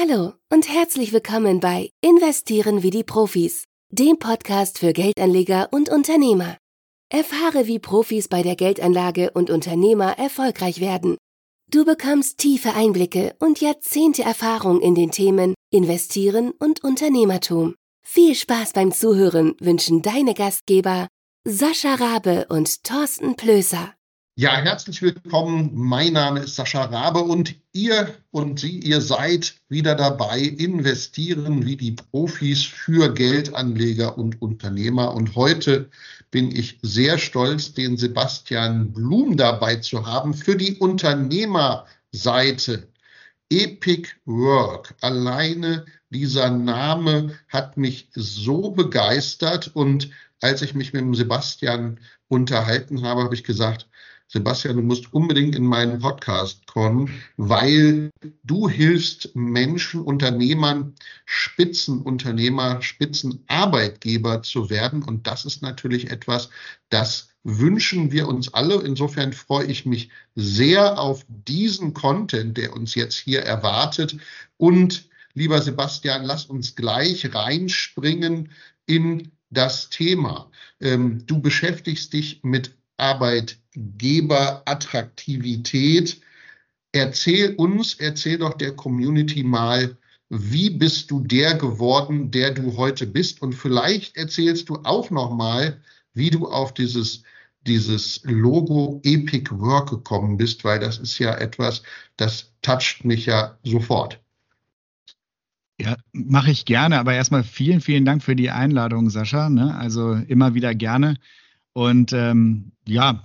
Hallo und herzlich willkommen bei Investieren wie die Profis, dem Podcast für Geldanleger und Unternehmer. Erfahre, wie Profis bei der Geldanlage und Unternehmer erfolgreich werden. Du bekommst tiefe Einblicke und Jahrzehnte Erfahrung in den Themen Investieren und Unternehmertum. Viel Spaß beim Zuhören wünschen deine Gastgeber Sascha Rabe und Thorsten Plößer. Ja, herzlich willkommen. Mein Name ist Sascha Rabe und ihr und Sie, ihr seid wieder dabei, investieren wie die Profis für Geldanleger und Unternehmer. Und heute bin ich sehr stolz, den Sebastian Blum dabei zu haben für die Unternehmerseite. Epic Work. Alleine dieser Name hat mich so begeistert und als ich mich mit dem Sebastian unterhalten habe, habe ich gesagt, Sebastian, du musst unbedingt in meinen Podcast kommen, weil du hilfst Menschen, Unternehmern, Spitzenunternehmer, Spitzenarbeitgeber zu werden. Und das ist natürlich etwas, das wünschen wir uns alle. Insofern freue ich mich sehr auf diesen Content, der uns jetzt hier erwartet. Und lieber Sebastian, lass uns gleich reinspringen in das Thema. Ähm, du beschäftigst dich mit Arbeitgeberattraktivität. Erzähl uns, erzähl doch der Community mal, wie bist du der geworden, der du heute bist? Und vielleicht erzählst du auch noch mal, wie du auf dieses dieses Logo Epic Work gekommen bist, weil das ist ja etwas, das toucht mich ja sofort. Ja, mache ich gerne, aber erstmal vielen, vielen Dank für die Einladung, Sascha. Ne? Also immer wieder gerne. Und ähm, ja,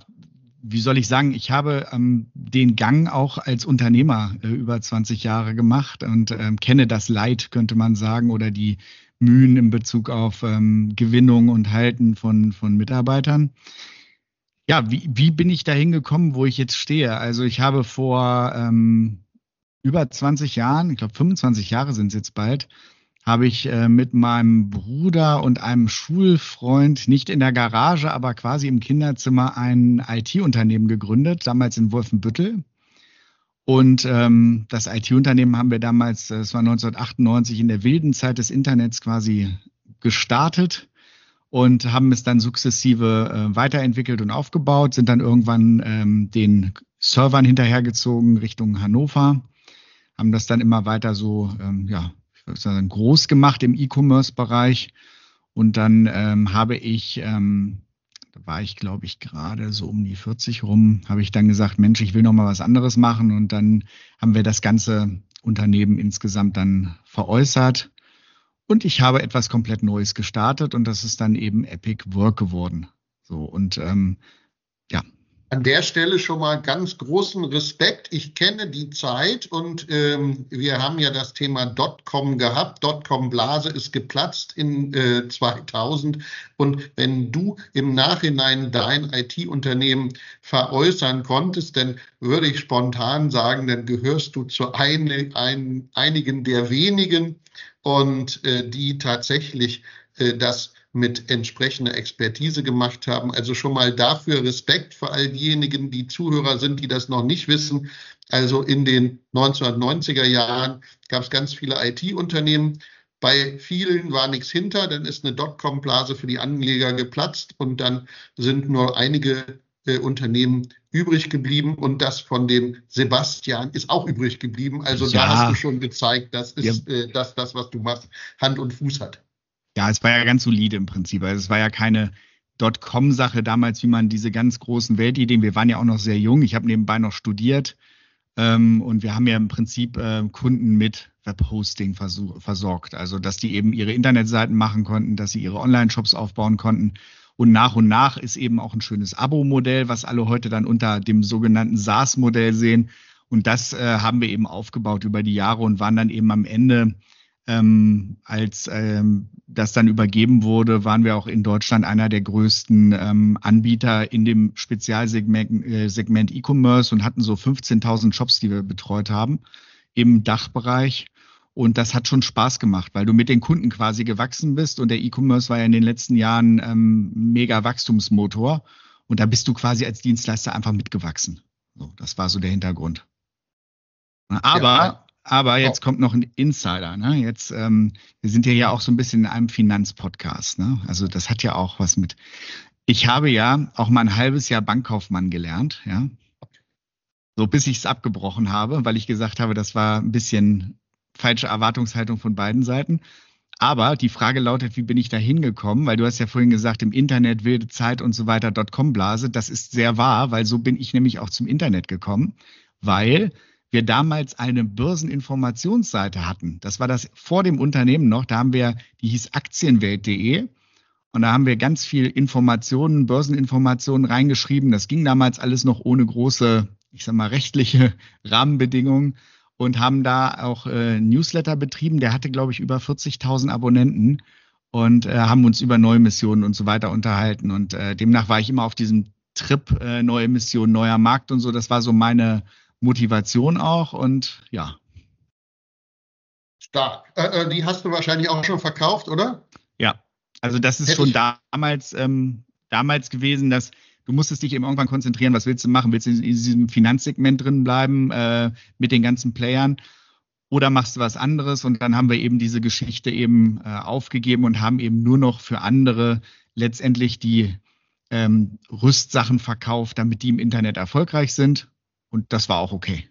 wie soll ich sagen, ich habe ähm, den Gang auch als Unternehmer äh, über 20 Jahre gemacht und ähm, kenne das Leid, könnte man sagen, oder die Mühen in Bezug auf ähm, Gewinnung und Halten von, von Mitarbeitern. Ja, wie, wie bin ich dahin gekommen, wo ich jetzt stehe? Also ich habe vor ähm, über 20 Jahren, ich glaube 25 Jahre sind es jetzt bald, habe ich äh, mit meinem Bruder und einem Schulfreund nicht in der Garage, aber quasi im Kinderzimmer ein IT-Unternehmen gegründet, damals in Wolfenbüttel. Und ähm, das IT-Unternehmen haben wir damals, das war 1998, in der wilden Zeit des Internets quasi gestartet und haben es dann sukzessive äh, weiterentwickelt und aufgebaut, sind dann irgendwann ähm, den Servern hinterhergezogen Richtung Hannover, haben das dann immer weiter so ähm, ja, sozusagen groß gemacht im E-Commerce-Bereich. Und dann ähm, habe ich, ähm, da war ich, glaube ich, gerade so um die 40 rum, habe ich dann gesagt, Mensch, ich will noch mal was anderes machen. Und dann haben wir das ganze Unternehmen insgesamt dann veräußert. Und ich habe etwas komplett Neues gestartet und das ist dann eben Epic Work geworden. So und ähm, an der Stelle schon mal ganz großen Respekt. Ich kenne die Zeit und ähm, wir haben ja das Thema Dotcom gehabt. Dotcom-Blase ist geplatzt in äh, 2000. Und wenn du im Nachhinein dein IT-Unternehmen veräußern konntest, dann würde ich spontan sagen, dann gehörst du zu ein, ein, einigen der wenigen und äh, die tatsächlich äh, das mit entsprechender Expertise gemacht haben. Also schon mal dafür Respekt für all diejenigen, die Zuhörer sind, die das noch nicht wissen. Also in den 1990er Jahren gab es ganz viele IT-Unternehmen. Bei vielen war nichts hinter, dann ist eine Dotcom-Blase für die Anleger geplatzt und dann sind nur einige äh, Unternehmen übrig geblieben und das von dem Sebastian ist auch übrig geblieben. Also ja. da hast du schon gezeigt, das ist ja. äh, das, das, was du machst, Hand und Fuß hat. Ja, es war ja ganz solide im Prinzip. Also es war ja keine Dotcom-Sache damals, wie man diese ganz großen Weltideen, wir waren ja auch noch sehr jung, ich habe nebenbei noch studiert ähm, und wir haben ja im Prinzip äh, Kunden mit Webhosting versorgt. Also dass die eben ihre Internetseiten machen konnten, dass sie ihre Online-Shops aufbauen konnten. Und nach und nach ist eben auch ein schönes Abo-Modell, was alle heute dann unter dem sogenannten SaaS-Modell sehen. Und das äh, haben wir eben aufgebaut über die Jahre und waren dann eben am Ende ähm, als ähm, das dann übergeben wurde, waren wir auch in Deutschland einer der größten ähm, Anbieter in dem Spezialsegment äh, Segment E-Commerce und hatten so 15.000 Shops, die wir betreut haben im Dachbereich. Und das hat schon Spaß gemacht, weil du mit den Kunden quasi gewachsen bist und der E-Commerce war ja in den letzten Jahren ähm, mega Wachstumsmotor. Und da bist du quasi als Dienstleister einfach mitgewachsen. So, das war so der Hintergrund. Aber ja, aber jetzt oh. kommt noch ein Insider. Ne? Jetzt, ähm, wir sind ja ja auch so ein bisschen in einem Finanzpodcast. Ne? Also das hat ja auch was mit. Ich habe ja auch mal ein halbes Jahr Bankkaufmann gelernt, ja. So bis ich es abgebrochen habe, weil ich gesagt habe, das war ein bisschen falsche Erwartungshaltung von beiden Seiten. Aber die Frage lautet, wie bin ich da hingekommen? Weil du hast ja vorhin gesagt, im Internet, wilde Zeit und so weiter, Dotcom-Blase. Das ist sehr wahr, weil so bin ich nämlich auch zum Internet gekommen, weil wir damals eine Börseninformationsseite hatten. Das war das vor dem Unternehmen noch. Da haben wir, die hieß aktienwelt.de. Und da haben wir ganz viel Informationen, Börseninformationen reingeschrieben. Das ging damals alles noch ohne große, ich sag mal, rechtliche Rahmenbedingungen und haben da auch äh, Newsletter betrieben. Der hatte, glaube ich, über 40.000 Abonnenten und äh, haben uns über neue Missionen und so weiter unterhalten. Und äh, demnach war ich immer auf diesem Trip äh, neue Mission, neuer Markt und so. Das war so meine Motivation auch und ja. Stark. Äh, äh, die hast du wahrscheinlich auch schon verkauft, oder? Ja, also das ist Hätte schon damals, ähm, damals gewesen, dass du musstest dich eben irgendwann konzentrieren, was willst du machen? Willst du in diesem Finanzsegment drin bleiben äh, mit den ganzen Playern? Oder machst du was anderes? Und dann haben wir eben diese Geschichte eben äh, aufgegeben und haben eben nur noch für andere letztendlich die ähm, Rüstsachen verkauft, damit die im Internet erfolgreich sind. Und das war auch okay.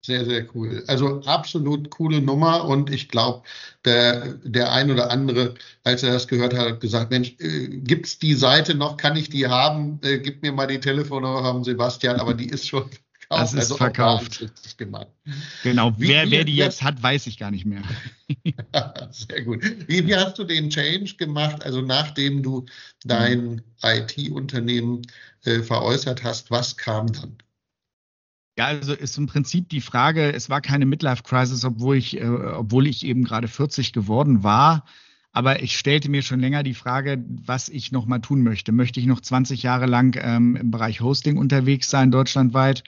Sehr, sehr cool. Also absolut coole Nummer und ich glaube, der, der ein oder andere, als er das gehört hat, hat gesagt, Mensch, äh, gibt es die Seite noch, kann ich die haben? Äh, gib mir mal die Telefonnummer von Sebastian, aber die ist schon verkauft. Das ist also verkauft. Genau, wie, wer, wer die jetzt hat, weiß ich gar nicht mehr. sehr gut. Wie, wie, hast du den Change gemacht, also nachdem du dein mhm. IT-Unternehmen äh, veräußert hast, was kam dann? Ja, also ist im Prinzip die Frage, es war keine Midlife-Crisis, obwohl ich, äh, obwohl ich eben gerade 40 geworden war. Aber ich stellte mir schon länger die Frage, was ich noch mal tun möchte. Möchte ich noch 20 Jahre lang ähm, im Bereich Hosting unterwegs sein, deutschlandweit?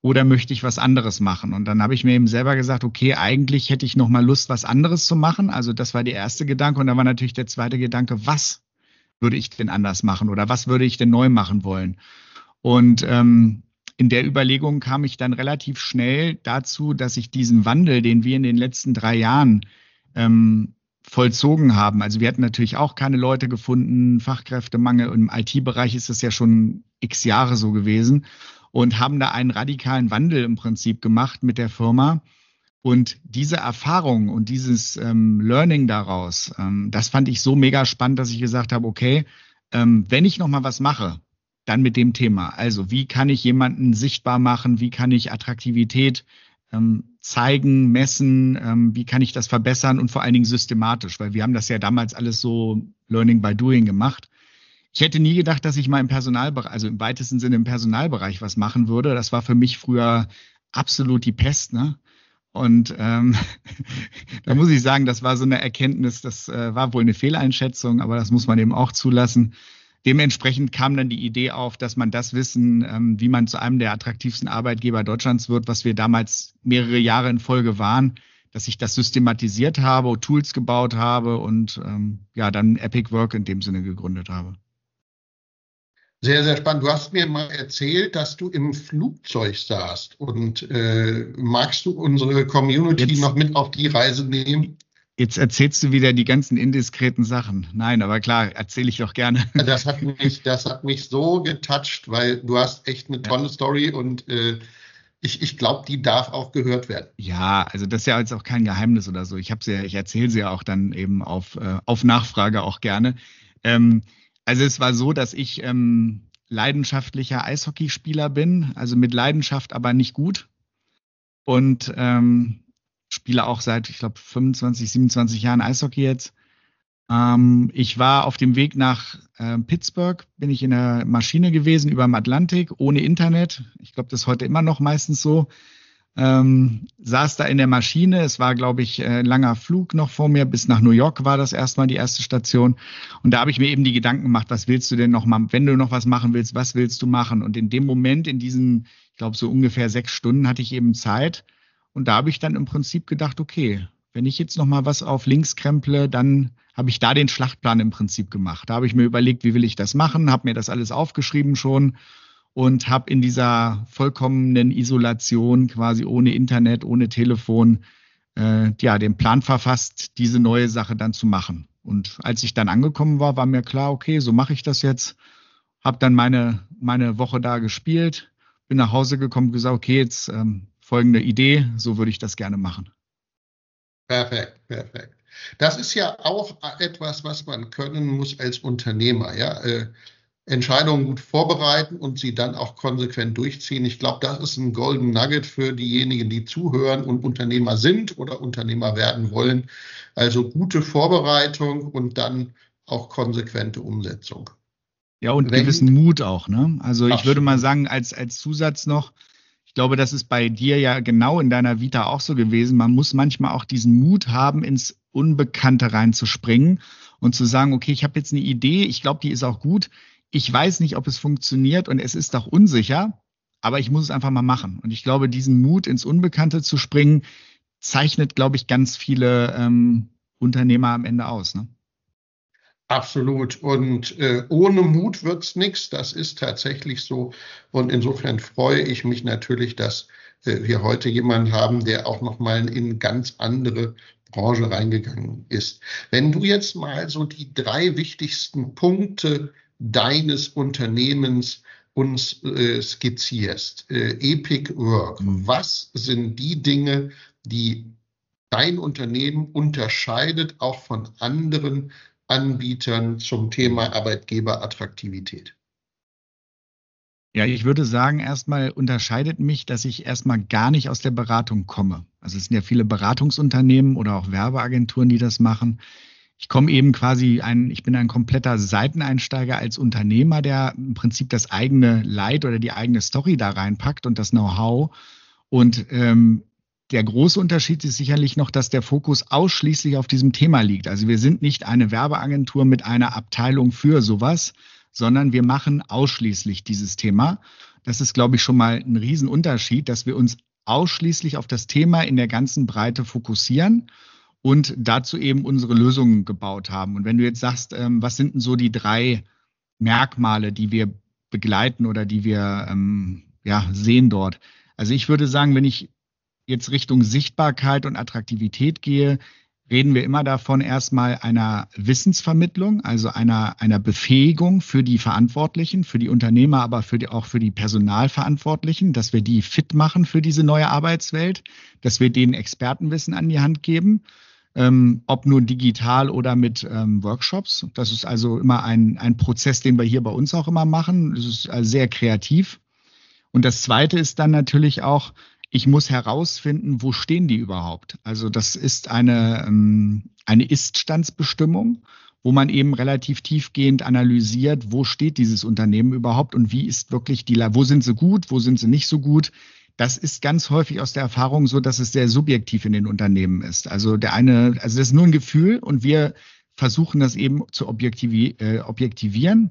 Oder möchte ich was anderes machen? Und dann habe ich mir eben selber gesagt, okay, eigentlich hätte ich noch mal Lust, was anderes zu machen. Also das war der erste Gedanke. Und dann war natürlich der zweite Gedanke, was würde ich denn anders machen? Oder was würde ich denn neu machen wollen? Und ähm, in der Überlegung kam ich dann relativ schnell dazu, dass ich diesen Wandel, den wir in den letzten drei Jahren ähm, vollzogen haben. Also wir hatten natürlich auch keine Leute gefunden, Fachkräftemangel. Im IT-Bereich ist das ja schon x Jahre so gewesen und haben da einen radikalen Wandel im Prinzip gemacht mit der Firma. Und diese Erfahrung und dieses ähm, Learning daraus, ähm, das fand ich so mega spannend, dass ich gesagt habe, okay, ähm, wenn ich noch mal was mache, dann mit dem Thema. Also wie kann ich jemanden sichtbar machen? Wie kann ich Attraktivität ähm, zeigen, messen? Ähm, wie kann ich das verbessern und vor allen Dingen systematisch? Weil wir haben das ja damals alles so Learning by Doing gemacht. Ich hätte nie gedacht, dass ich mal im Personalbereich, also im weitesten Sinne im Personalbereich was machen würde. Das war für mich früher absolut die Pest. Ne? Und ähm, da muss ich sagen, das war so eine Erkenntnis, das äh, war wohl eine Fehleinschätzung, aber das muss man eben auch zulassen. Dementsprechend kam dann die Idee auf, dass man das Wissen, ähm, wie man zu einem der attraktivsten Arbeitgeber Deutschlands wird, was wir damals mehrere Jahre in Folge waren, dass ich das systematisiert habe, Tools gebaut habe und ähm, ja, dann Epic Work in dem Sinne gegründet habe. Sehr, sehr spannend. Du hast mir mal erzählt, dass du im Flugzeug saßt. Und äh, magst du unsere Community Jetzt, noch mit auf die Reise nehmen? Jetzt erzählst du wieder die ganzen indiskreten Sachen. Nein, aber klar, erzähle ich doch gerne. Das hat mich, das hat mich so getoucht, weil du hast echt eine tolle ja. Story und äh, ich, ich glaube, die darf auch gehört werden. Ja, also das ist ja jetzt auch kein Geheimnis oder so. Ich habe sie ja, ich erzähle sie ja auch dann eben auf, äh, auf Nachfrage auch gerne. Ähm, also es war so, dass ich ähm, leidenschaftlicher Eishockeyspieler bin, also mit Leidenschaft, aber nicht gut. Und ähm, spiele auch seit, ich glaube, 25, 27 Jahren Eishockey jetzt. Ähm, ich war auf dem Weg nach äh, Pittsburgh, bin ich in der Maschine gewesen über dem Atlantik, ohne Internet. Ich glaube, das ist heute immer noch meistens so. Ähm, saß da in der Maschine. Es war, glaube ich, ein äh, langer Flug noch vor mir. Bis nach New York war das erstmal die erste Station. Und da habe ich mir eben die Gedanken gemacht, was willst du denn noch mal, wenn du noch was machen willst, was willst du machen? Und in dem Moment, in diesen, ich glaube, so ungefähr sechs Stunden hatte ich eben Zeit, und da habe ich dann im Prinzip gedacht, okay, wenn ich jetzt noch mal was auf links kremple, dann habe ich da den Schlachtplan im Prinzip gemacht. Da habe ich mir überlegt, wie will ich das machen, habe mir das alles aufgeschrieben schon und habe in dieser vollkommenen Isolation, quasi ohne Internet, ohne Telefon, äh, ja, den Plan verfasst, diese neue Sache dann zu machen. Und als ich dann angekommen war, war mir klar, okay, so mache ich das jetzt. Habe dann meine, meine Woche da gespielt, bin nach Hause gekommen gesagt, okay, jetzt ähm, folgende Idee, so würde ich das gerne machen. Perfekt, perfekt. Das ist ja auch etwas, was man können muss als Unternehmer. Ja? Äh, Entscheidungen gut vorbereiten und sie dann auch konsequent durchziehen. Ich glaube, das ist ein Golden Nugget für diejenigen, die zuhören und Unternehmer sind oder Unternehmer werden wollen. Also gute Vorbereitung und dann auch konsequente Umsetzung. Ja, und Wenn, gewissen Mut auch. Ne? Also ich würde mal sagen, als, als Zusatz noch, glaube, das ist bei dir ja genau in deiner Vita auch so gewesen. Man muss manchmal auch diesen Mut haben, ins Unbekannte reinzuspringen und zu sagen, okay, ich habe jetzt eine Idee, ich glaube, die ist auch gut ich weiß nicht, ob es funktioniert und es ist auch unsicher, aber ich muss es einfach mal machen. Und ich glaube, diesen Mut ins Unbekannte zu springen, zeichnet, glaube ich, ganz viele ähm, Unternehmer am Ende aus. Ne? Absolut. Und äh, ohne Mut wird's nichts. Das ist tatsächlich so. Und insofern freue ich mich natürlich, dass äh, wir heute jemanden haben, der auch nochmal in ganz andere Branche reingegangen ist. Wenn du jetzt mal so die drei wichtigsten Punkte deines Unternehmens uns äh, skizzierst. Äh, Epic Work. Was sind die Dinge, die dein Unternehmen unterscheidet auch von anderen Anbietern zum Thema Arbeitgeberattraktivität? Ja, ich würde sagen, erstmal unterscheidet mich, dass ich erstmal gar nicht aus der Beratung komme. Also es sind ja viele Beratungsunternehmen oder auch Werbeagenturen, die das machen ich komme eben quasi ein, ich bin ein kompletter Seiteneinsteiger als Unternehmer, der im Prinzip das eigene Leid oder die eigene Story da reinpackt und das Know-how. Und ähm, der große Unterschied ist sicherlich noch, dass der Fokus ausschließlich auf diesem Thema liegt. Also wir sind nicht eine Werbeagentur mit einer Abteilung für sowas, sondern wir machen ausschließlich dieses Thema. Das ist, glaube ich, schon mal ein Riesenunterschied, dass wir uns ausschließlich auf das Thema in der ganzen Breite fokussieren und dazu eben unsere Lösungen gebaut haben. Und wenn du jetzt sagst, ähm, was sind denn so die drei Merkmale, die wir begleiten oder die wir ähm, ja, sehen dort? Also ich würde sagen, wenn ich jetzt Richtung Sichtbarkeit und Attraktivität gehe, reden wir immer davon erstmal einer Wissensvermittlung, also einer, einer Befähigung für die Verantwortlichen, für die Unternehmer, aber für die, auch für die Personalverantwortlichen, dass wir die fit machen für diese neue Arbeitswelt, dass wir denen Expertenwissen an die Hand geben ähm, ob nun digital oder mit ähm, Workshops. Das ist also immer ein, ein Prozess, den wir hier bei uns auch immer machen. Das ist also sehr kreativ. Und das Zweite ist dann natürlich auch, ich muss herausfinden, wo stehen die überhaupt. Also das ist eine, ähm, eine Ist-Standsbestimmung, wo man eben relativ tiefgehend analysiert, wo steht dieses Unternehmen überhaupt und wie ist wirklich die, wo sind sie gut, wo sind sie nicht so gut, das ist ganz häufig aus der Erfahrung so, dass es sehr subjektiv in den Unternehmen ist. Also der eine, also das ist nur ein Gefühl und wir versuchen das eben zu objektivi äh, objektivieren.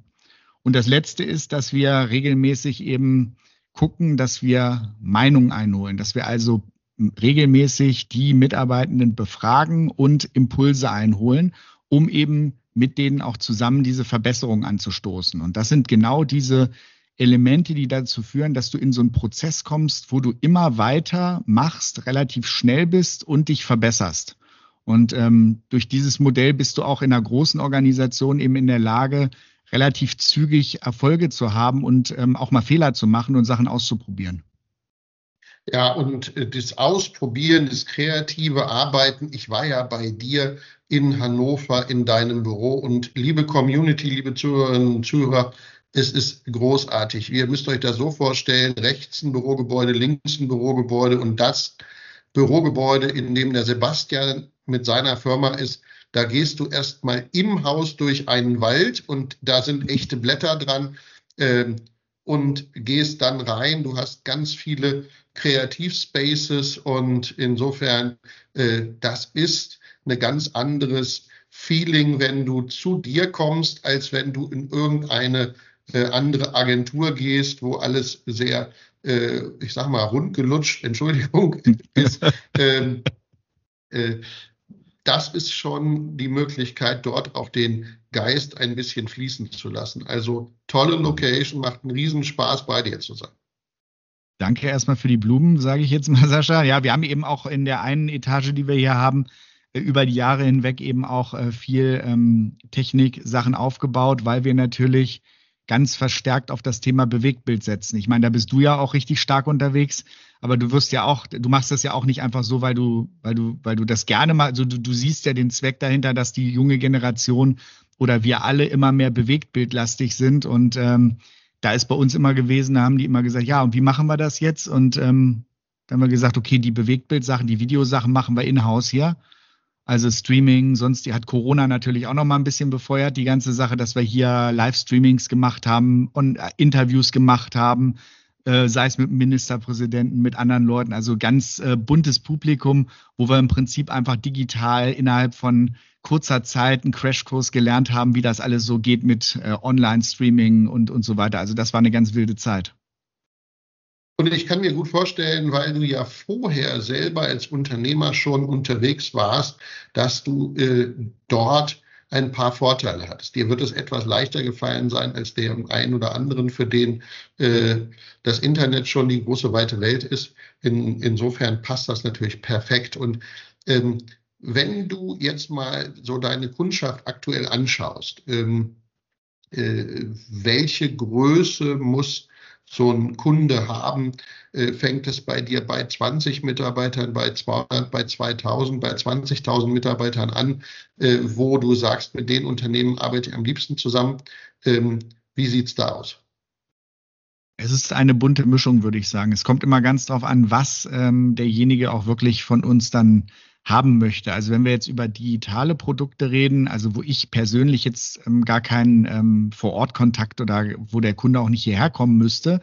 Und das letzte ist, dass wir regelmäßig eben gucken, dass wir Meinungen einholen, dass wir also regelmäßig die Mitarbeitenden befragen und Impulse einholen, um eben mit denen auch zusammen diese Verbesserung anzustoßen. Und das sind genau diese Elemente, die dazu führen, dass du in so einen Prozess kommst, wo du immer weiter machst, relativ schnell bist und dich verbesserst. Und ähm, durch dieses Modell bist du auch in einer großen Organisation eben in der Lage, relativ zügig Erfolge zu haben und ähm, auch mal Fehler zu machen und Sachen auszuprobieren. Ja, und äh, das Ausprobieren, das kreative Arbeiten. Ich war ja bei dir in Hannover in deinem Büro und liebe Community, liebe Zuhörerinnen und Zuhörer, es ist großartig. Ihr müsst euch das so vorstellen, rechts ein Bürogebäude, links ein Bürogebäude und das Bürogebäude, in dem der Sebastian mit seiner Firma ist, da gehst du erstmal im Haus durch einen Wald und da sind echte Blätter dran äh, und gehst dann rein. Du hast ganz viele Kreativspaces und insofern, äh, das ist ein ganz anderes Feeling, wenn du zu dir kommst, als wenn du in irgendeine äh, andere Agentur gehst, wo alles sehr, äh, ich sag mal, rundgelutscht, Entschuldigung, ist. Ähm, äh, das ist schon die Möglichkeit, dort auch den Geist ein bisschen fließen zu lassen. Also tolle Location, macht einen Riesenspaß, bei dir zu sein. Danke erstmal für die Blumen, sage ich jetzt mal, Sascha. Ja, wir haben eben auch in der einen Etage, die wir hier haben, äh, über die Jahre hinweg eben auch äh, viel ähm, Technik-Sachen aufgebaut, weil wir natürlich ganz verstärkt auf das Thema Bewegtbild setzen. Ich meine, da bist du ja auch richtig stark unterwegs, aber du wirst ja auch, du machst das ja auch nicht einfach so, weil du, weil du, weil du das gerne mal, also du, du siehst ja den Zweck dahinter, dass die junge Generation oder wir alle immer mehr bewegtbildlastig sind und ähm, da ist bei uns immer gewesen, da haben die immer gesagt, ja, und wie machen wir das jetzt? Und ähm, dann haben wir gesagt, okay, die Bewegtbildsachen, die Videosachen machen wir in-house hier. Also Streaming, sonst die hat Corona natürlich auch noch mal ein bisschen befeuert, die ganze Sache, dass wir hier Livestreamings gemacht haben und äh, Interviews gemacht haben, äh, sei es mit dem Ministerpräsidenten, mit anderen Leuten, also ganz äh, buntes Publikum, wo wir im Prinzip einfach digital innerhalb von kurzer Zeit einen Crashkurs gelernt haben, wie das alles so geht mit äh, Online-Streaming und, und so weiter. Also das war eine ganz wilde Zeit. Und ich kann mir gut vorstellen, weil du ja vorher selber als Unternehmer schon unterwegs warst, dass du äh, dort ein paar Vorteile hattest. Dir wird es etwas leichter gefallen sein als dem einen oder anderen, für den äh, das Internet schon die große weite Welt ist. In, insofern passt das natürlich perfekt. Und ähm, wenn du jetzt mal so deine Kundschaft aktuell anschaust, ähm, äh, welche Größe muss so ein Kunde haben, äh, fängt es bei dir bei 20 Mitarbeitern, bei 200, bei 2000, bei 20.000 Mitarbeitern an, äh, wo du sagst, mit den Unternehmen arbeite ich am liebsten zusammen. Ähm, wie sieht's da aus? Es ist eine bunte Mischung, würde ich sagen. Es kommt immer ganz darauf an, was ähm, derjenige auch wirklich von uns dann haben möchte. Also wenn wir jetzt über digitale Produkte reden, also wo ich persönlich jetzt ähm, gar keinen ähm, Vor-Ort-Kontakt oder wo der Kunde auch nicht hierher kommen müsste,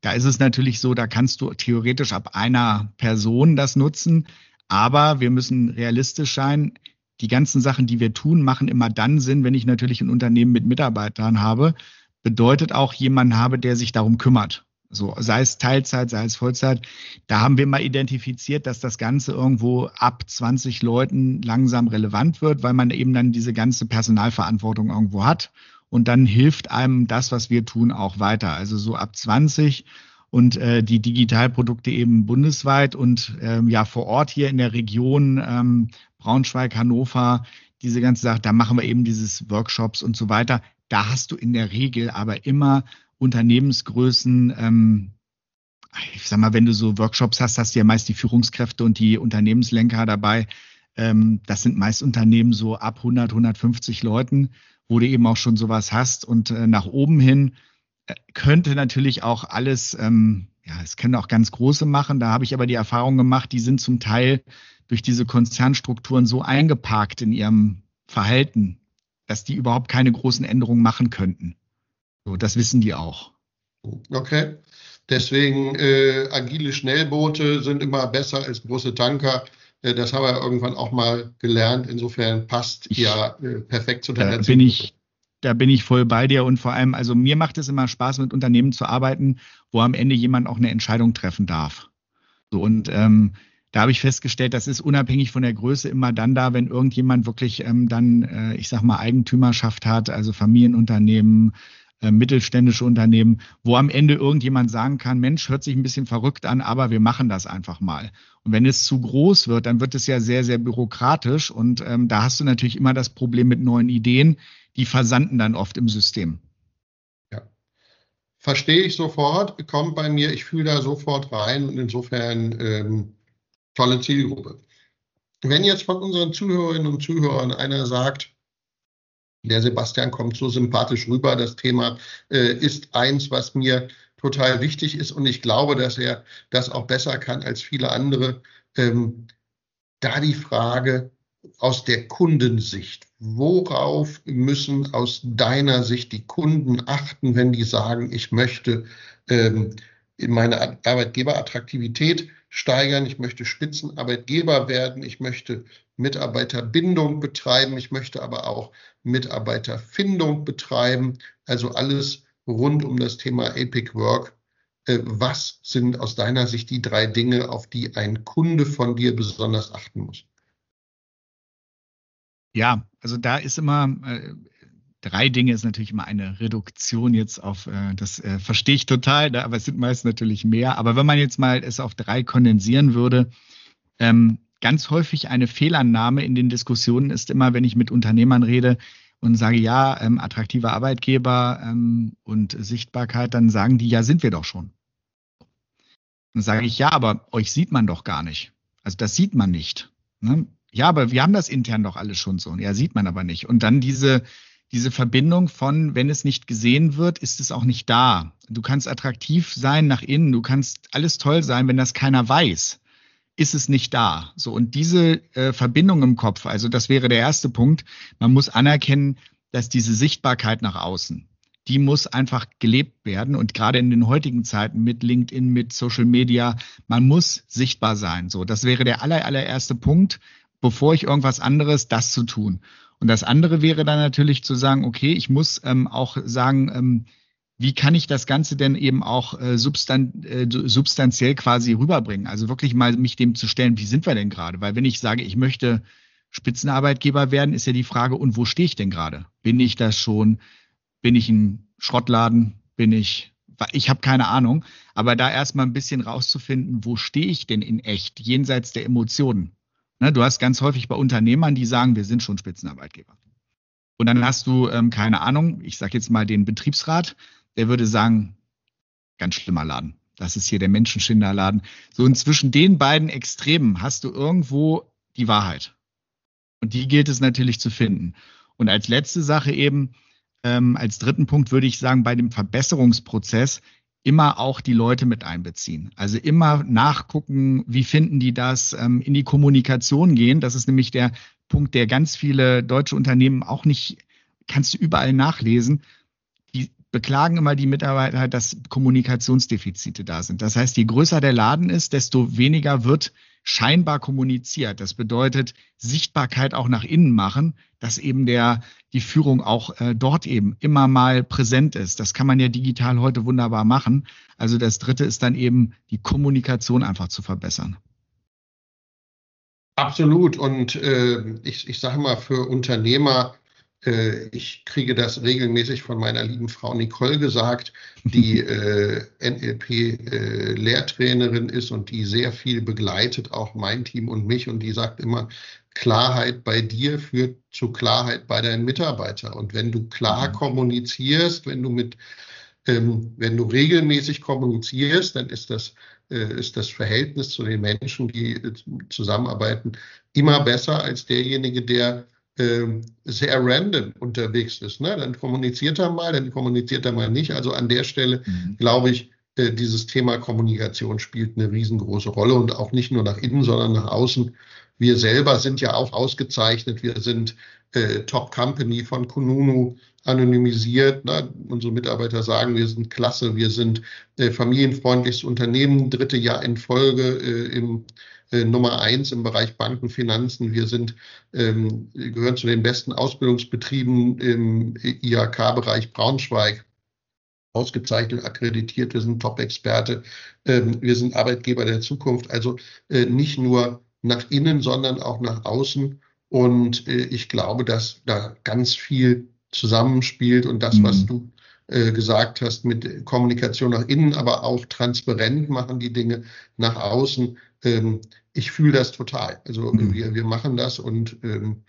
da ist es natürlich so, da kannst du theoretisch ab einer Person das nutzen. Aber wir müssen realistisch sein. Die ganzen Sachen, die wir tun, machen immer dann Sinn, wenn ich natürlich ein Unternehmen mit Mitarbeitern habe. Bedeutet auch jemanden habe, der sich darum kümmert. So, sei es Teilzeit, sei es Vollzeit. Da haben wir mal identifiziert, dass das Ganze irgendwo ab 20 Leuten langsam relevant wird, weil man eben dann diese ganze Personalverantwortung irgendwo hat. Und dann hilft einem das, was wir tun, auch weiter. Also so ab 20 und äh, die Digitalprodukte eben bundesweit und ähm, ja vor Ort hier in der Region ähm, Braunschweig, Hannover, diese ganze Sache, da machen wir eben dieses Workshops und so weiter. Da hast du in der Regel aber immer Unternehmensgrößen, ähm, ich sag mal, wenn du so Workshops hast, hast du ja meist die Führungskräfte und die Unternehmenslenker dabei. Ähm, das sind meist Unternehmen so ab 100, 150 Leuten, wo du eben auch schon sowas hast. Und äh, nach oben hin äh, könnte natürlich auch alles, ähm, ja, es können auch ganz große machen. Da habe ich aber die Erfahrung gemacht, die sind zum Teil durch diese Konzernstrukturen so eingeparkt in ihrem Verhalten, dass die überhaupt keine großen Änderungen machen könnten. So, das wissen die auch. Okay. Deswegen äh, agile Schnellboote sind immer besser als große Tanker. Äh, das haben wir irgendwann auch mal gelernt. Insofern passt ich, ja äh, perfekt zu der da bin ich Da bin ich voll bei dir und vor allem, also mir macht es immer Spaß, mit Unternehmen zu arbeiten, wo am Ende jemand auch eine Entscheidung treffen darf. So und ähm, da habe ich festgestellt, das ist unabhängig von der Größe immer dann da, wenn irgendjemand wirklich ähm, dann, äh, ich sag mal, Eigentümerschaft hat, also Familienunternehmen, äh, mittelständische Unternehmen, wo am Ende irgendjemand sagen kann, Mensch, hört sich ein bisschen verrückt an, aber wir machen das einfach mal. Und wenn es zu groß wird, dann wird es ja sehr, sehr bürokratisch und ähm, da hast du natürlich immer das Problem mit neuen Ideen, die versanden dann oft im System. Ja. Verstehe ich sofort, kommt bei mir, ich fühle da sofort rein und insofern ähm, tolle Zielgruppe. Wenn jetzt von unseren Zuhörerinnen und Zuhörern einer sagt, der Sebastian kommt so sympathisch rüber. Das Thema äh, ist eins, was mir total wichtig ist und ich glaube, dass er das auch besser kann als viele andere. Ähm, da die Frage aus der Kundensicht. Worauf müssen aus deiner Sicht die Kunden achten, wenn die sagen, ich möchte ähm, meine Arbeitgeberattraktivität steigern, ich möchte Spitzenarbeitgeber werden, ich möchte Mitarbeiterbindung betreiben, ich möchte aber auch Mitarbeiterfindung betreiben, also alles rund um das Thema APIC Work. Äh, was sind aus deiner Sicht die drei Dinge, auf die ein Kunde von dir besonders achten muss? Ja, also da ist immer, äh, drei Dinge ist natürlich immer eine Reduktion jetzt auf, äh, das äh, verstehe ich total, da, aber es sind meist natürlich mehr. Aber wenn man jetzt mal es auf drei kondensieren würde, ähm, ganz häufig eine Fehlannahme in den Diskussionen ist immer, wenn ich mit Unternehmern rede und sage, ja, ähm, attraktiver Arbeitgeber ähm, und Sichtbarkeit, dann sagen die, ja, sind wir doch schon. Dann sage ich, ja, aber euch sieht man doch gar nicht. Also das sieht man nicht. Ne? Ja, aber wir haben das intern doch alles schon so. Ja, sieht man aber nicht. Und dann diese, diese Verbindung von, wenn es nicht gesehen wird, ist es auch nicht da. Du kannst attraktiv sein nach innen, du kannst alles toll sein, wenn das keiner weiß ist es nicht da. So und diese äh, Verbindung im Kopf, also das wäre der erste Punkt. Man muss anerkennen, dass diese Sichtbarkeit nach außen, die muss einfach gelebt werden und gerade in den heutigen Zeiten mit LinkedIn, mit Social Media, man muss sichtbar sein. So, das wäre der aller, allererste Punkt, bevor ich irgendwas anderes, das zu tun. Und das andere wäre dann natürlich zu sagen, okay, ich muss ähm, auch sagen, ähm, wie kann ich das Ganze denn eben auch äh, substan äh, substanziell quasi rüberbringen? Also wirklich mal mich dem zu stellen, wie sind wir denn gerade? Weil wenn ich sage, ich möchte Spitzenarbeitgeber werden, ist ja die Frage, und wo stehe ich denn gerade? Bin ich das schon? Bin ich ein Schrottladen? Bin ich, ich habe keine Ahnung, aber da erstmal ein bisschen rauszufinden, wo stehe ich denn in echt, jenseits der Emotionen? Ne, du hast ganz häufig bei Unternehmern, die sagen, wir sind schon Spitzenarbeitgeber. Und dann hast du, ähm, keine Ahnung, ich sage jetzt mal den Betriebsrat, der würde sagen, ganz schlimmer Laden. Das ist hier der Menschenschinderladen. So und zwischen den beiden Extremen hast du irgendwo die Wahrheit. Und die gilt es natürlich zu finden. Und als letzte Sache eben, ähm, als dritten Punkt würde ich sagen, bei dem Verbesserungsprozess immer auch die Leute mit einbeziehen. Also immer nachgucken, wie finden die das, ähm, in die Kommunikation gehen. Das ist nämlich der Punkt, der ganz viele deutsche Unternehmen auch nicht, kannst du überall nachlesen, beklagen immer die Mitarbeiter, dass Kommunikationsdefizite da sind. Das heißt, je größer der Laden ist, desto weniger wird scheinbar kommuniziert. Das bedeutet Sichtbarkeit auch nach innen machen, dass eben der, die Führung auch äh, dort eben immer mal präsent ist. Das kann man ja digital heute wunderbar machen. Also das dritte ist dann eben die Kommunikation einfach zu verbessern. Absolut. Und äh, ich, ich sage mal, für Unternehmer ich kriege das regelmäßig von meiner lieben Frau Nicole gesagt, die äh, NLP-Lehrtrainerin äh, ist und die sehr viel begleitet, auch mein Team und mich. Und die sagt immer, Klarheit bei dir führt zu Klarheit bei deinen Mitarbeitern. Und wenn du klar mhm. kommunizierst, wenn du mit ähm, wenn du regelmäßig kommunizierst, dann ist das, äh, ist das Verhältnis zu den Menschen, die äh, zusammenarbeiten, immer besser als derjenige, der sehr random unterwegs ist. Ne? Dann kommuniziert er mal, dann kommuniziert er mal nicht. Also an der Stelle mhm. glaube ich, äh, dieses Thema Kommunikation spielt eine riesengroße Rolle und auch nicht nur nach innen, sondern nach außen. Wir selber sind ja auch ausgezeichnet. Wir sind äh, Top Company von Kununu anonymisiert. Ne? Unsere Mitarbeiter sagen, wir sind klasse, wir sind äh, familienfreundliches Unternehmen, dritte Jahr in Folge äh, im äh, Nummer eins im Bereich Banken, Finanzen. Wir sind, ähm, gehören zu den besten Ausbildungsbetrieben im IHK-Bereich Braunschweig. Ausgezeichnet, akkreditiert, wir sind Top-Experte, ähm, wir sind Arbeitgeber der Zukunft. Also äh, nicht nur nach innen, sondern auch nach außen. Und äh, ich glaube, dass da ganz viel zusammenspielt und das, mhm. was du gesagt hast, mit Kommunikation nach innen, aber auch transparent machen die Dinge nach außen ähm, ich fühle das total. Also mhm. wir, wir machen das und ähm,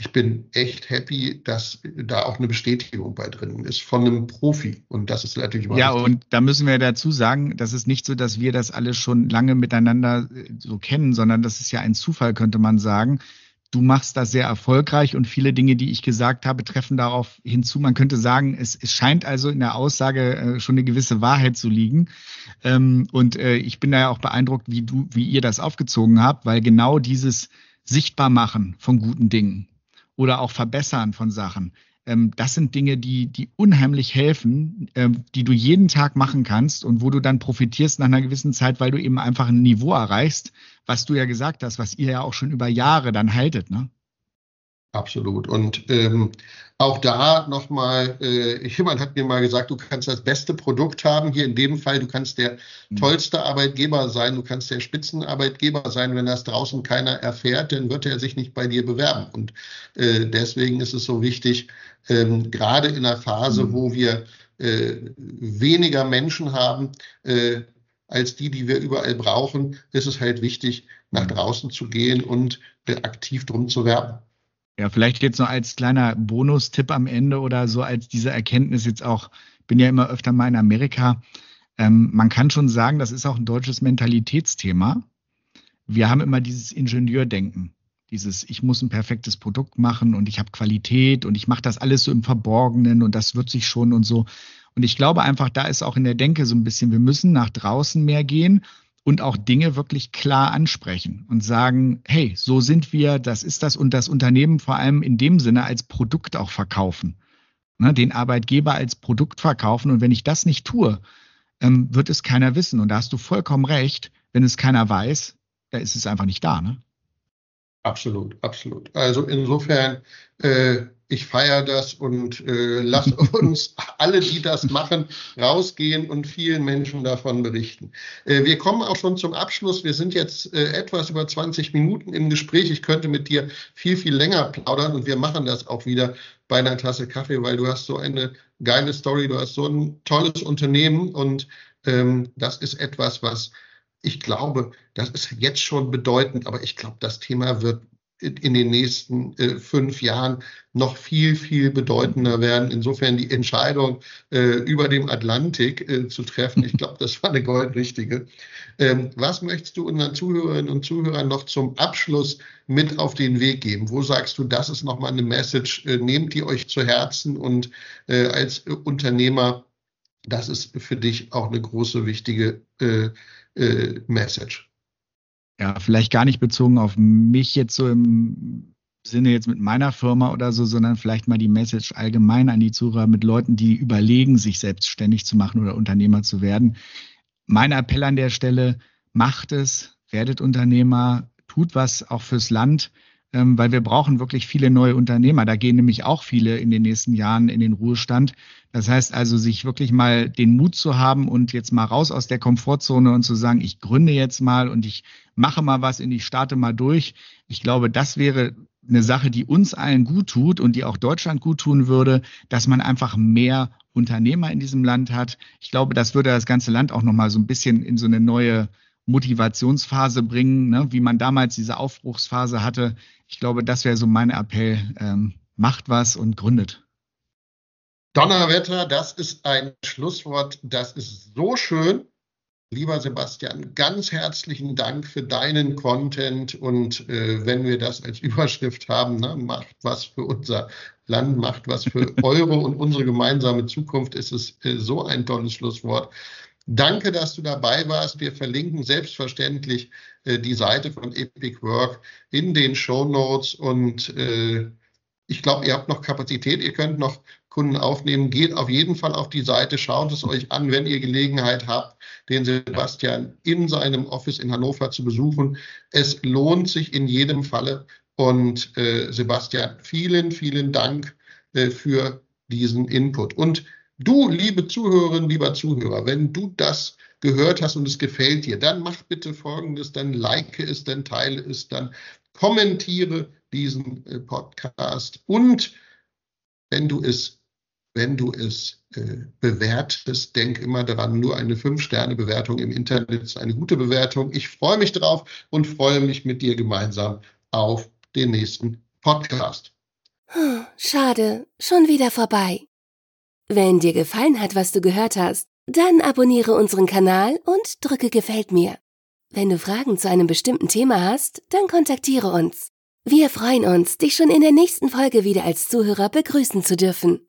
ich bin echt happy, dass da auch eine Bestätigung bei drin ist von einem Profi. Und das ist natürlich immer Ja, und da müssen wir dazu sagen, das ist nicht so, dass wir das alle schon lange miteinander äh, so kennen, sondern das ist ja ein Zufall, könnte man sagen du machst das sehr erfolgreich und viele Dinge, die ich gesagt habe, treffen darauf hinzu. Man könnte sagen, es, es scheint also in der Aussage äh, schon eine gewisse Wahrheit zu liegen. Ähm, und äh, ich bin da ja auch beeindruckt, wie du, wie ihr das aufgezogen habt, weil genau dieses Sichtbarmachen von guten Dingen oder auch Verbessern von Sachen, ähm, das sind Dinge, die, die unheimlich helfen, ähm, die du jeden Tag machen kannst und wo du dann profitierst nach einer gewissen Zeit, weil du eben einfach ein Niveau erreichst, was du ja gesagt hast, was ihr ja auch schon über Jahre dann haltet, ne? Absolut. Und ähm, auch da nochmal, äh, jemand hat mir mal gesagt, du kannst das beste Produkt haben. Hier in dem Fall, du kannst der mhm. tollste Arbeitgeber sein, du kannst der Spitzenarbeitgeber sein. Wenn das draußen keiner erfährt, dann wird er sich nicht bei dir bewerben. Und äh, deswegen ist es so wichtig, ähm, gerade in einer Phase, mhm. wo wir äh, weniger Menschen haben, äh, als die, die wir überall brauchen, ist es halt wichtig, nach draußen zu gehen und äh, aktiv drum zu werben. Ja, vielleicht jetzt noch als kleiner Bonustipp am Ende oder so als diese Erkenntnis jetzt auch, bin ja immer öfter mal in Amerika. Ähm, man kann schon sagen, das ist auch ein deutsches Mentalitätsthema. Wir haben immer dieses Ingenieurdenken. Dieses, ich muss ein perfektes Produkt machen und ich habe Qualität und ich mache das alles so im Verborgenen und das wird sich schon und so. Und ich glaube einfach, da ist auch in der Denke so ein bisschen, wir müssen nach draußen mehr gehen und auch Dinge wirklich klar ansprechen und sagen, hey, so sind wir, das ist das und das Unternehmen vor allem in dem Sinne als Produkt auch verkaufen. Ne, den Arbeitgeber als Produkt verkaufen. Und wenn ich das nicht tue, ähm, wird es keiner wissen. Und da hast du vollkommen recht, wenn es keiner weiß, da ist es einfach nicht da. Ne? Absolut, absolut. Also insofern äh, ich feiere das und äh, lass uns alle, die das machen, rausgehen und vielen Menschen davon berichten. Äh, wir kommen auch schon zum Abschluss. Wir sind jetzt äh, etwas über 20 Minuten im Gespräch. Ich könnte mit dir viel, viel länger plaudern und wir machen das auch wieder bei einer Tasse Kaffee, weil du hast so eine geile Story, du hast so ein tolles Unternehmen und ähm, das ist etwas, was ich glaube, das ist jetzt schon bedeutend, aber ich glaube, das Thema wird in den nächsten äh, fünf Jahren noch viel, viel bedeutender werden. Insofern die Entscheidung äh, über dem Atlantik äh, zu treffen, ich glaube, das war eine goldrichtige. Ähm, was möchtest du unseren Zuhörerinnen und Zuhörern noch zum Abschluss mit auf den Weg geben? Wo sagst du, das ist nochmal eine Message, äh, nehmt die euch zu Herzen und äh, als Unternehmer, das ist für dich auch eine große, wichtige äh, Message ja, vielleicht gar nicht bezogen auf mich jetzt so im Sinne jetzt mit meiner Firma oder so, sondern vielleicht mal die Message allgemein an die Zuhörer mit Leuten, die überlegen, sich selbstständig zu machen oder Unternehmer zu werden. Mein Appell an der Stelle, macht es, werdet Unternehmer, tut was auch fürs Land, ähm, weil wir brauchen wirklich viele neue Unternehmer. Da gehen nämlich auch viele in den nächsten Jahren in den Ruhestand. Das heißt also, sich wirklich mal den Mut zu haben und jetzt mal raus aus der Komfortzone und zu sagen, ich gründe jetzt mal und ich mache mal was und ich starte mal durch. Ich glaube, das wäre eine Sache, die uns allen gut tut und die auch Deutschland gut tun würde, dass man einfach mehr Unternehmer in diesem Land hat. Ich glaube, das würde das ganze Land auch nochmal so ein bisschen in so eine neue Motivationsphase bringen, ne? wie man damals diese Aufbruchsphase hatte. Ich glaube, das wäre so mein Appell. Ähm, macht was und gründet. Donnerwetter, das ist ein Schlusswort, das ist so schön. Lieber Sebastian, ganz herzlichen Dank für deinen Content und äh, wenn wir das als Überschrift haben, ne, macht was für unser Land, macht was für eure und unsere gemeinsame Zukunft, ist es äh, so ein tolles Schlusswort. Danke, dass du dabei warst. Wir verlinken selbstverständlich äh, die Seite von Epic Work in den Show Notes und äh, ich glaube, ihr habt noch Kapazität, ihr könnt noch Kunden aufnehmen. Geht auf jeden Fall auf die Seite, schaut es euch an, wenn ihr Gelegenheit habt, den Sebastian in seinem Office in Hannover zu besuchen. Es lohnt sich in jedem Falle. Und äh, Sebastian, vielen, vielen Dank äh, für diesen Input. Und Du, liebe Zuhörerin, lieber Zuhörer, wenn du das gehört hast und es gefällt dir, dann mach bitte Folgendes, dann like es, dann teile es, dann kommentiere diesen äh, Podcast und wenn du es, wenn du es äh, bewertest, denk immer daran, nur eine 5-Sterne-Bewertung im Internet ist eine gute Bewertung. Ich freue mich drauf und freue mich mit dir gemeinsam auf den nächsten Podcast. Schade, schon wieder vorbei. Wenn dir gefallen hat, was du gehört hast, dann abonniere unseren Kanal und drücke Gefällt mir. Wenn du Fragen zu einem bestimmten Thema hast, dann kontaktiere uns. Wir freuen uns, dich schon in der nächsten Folge wieder als Zuhörer begrüßen zu dürfen.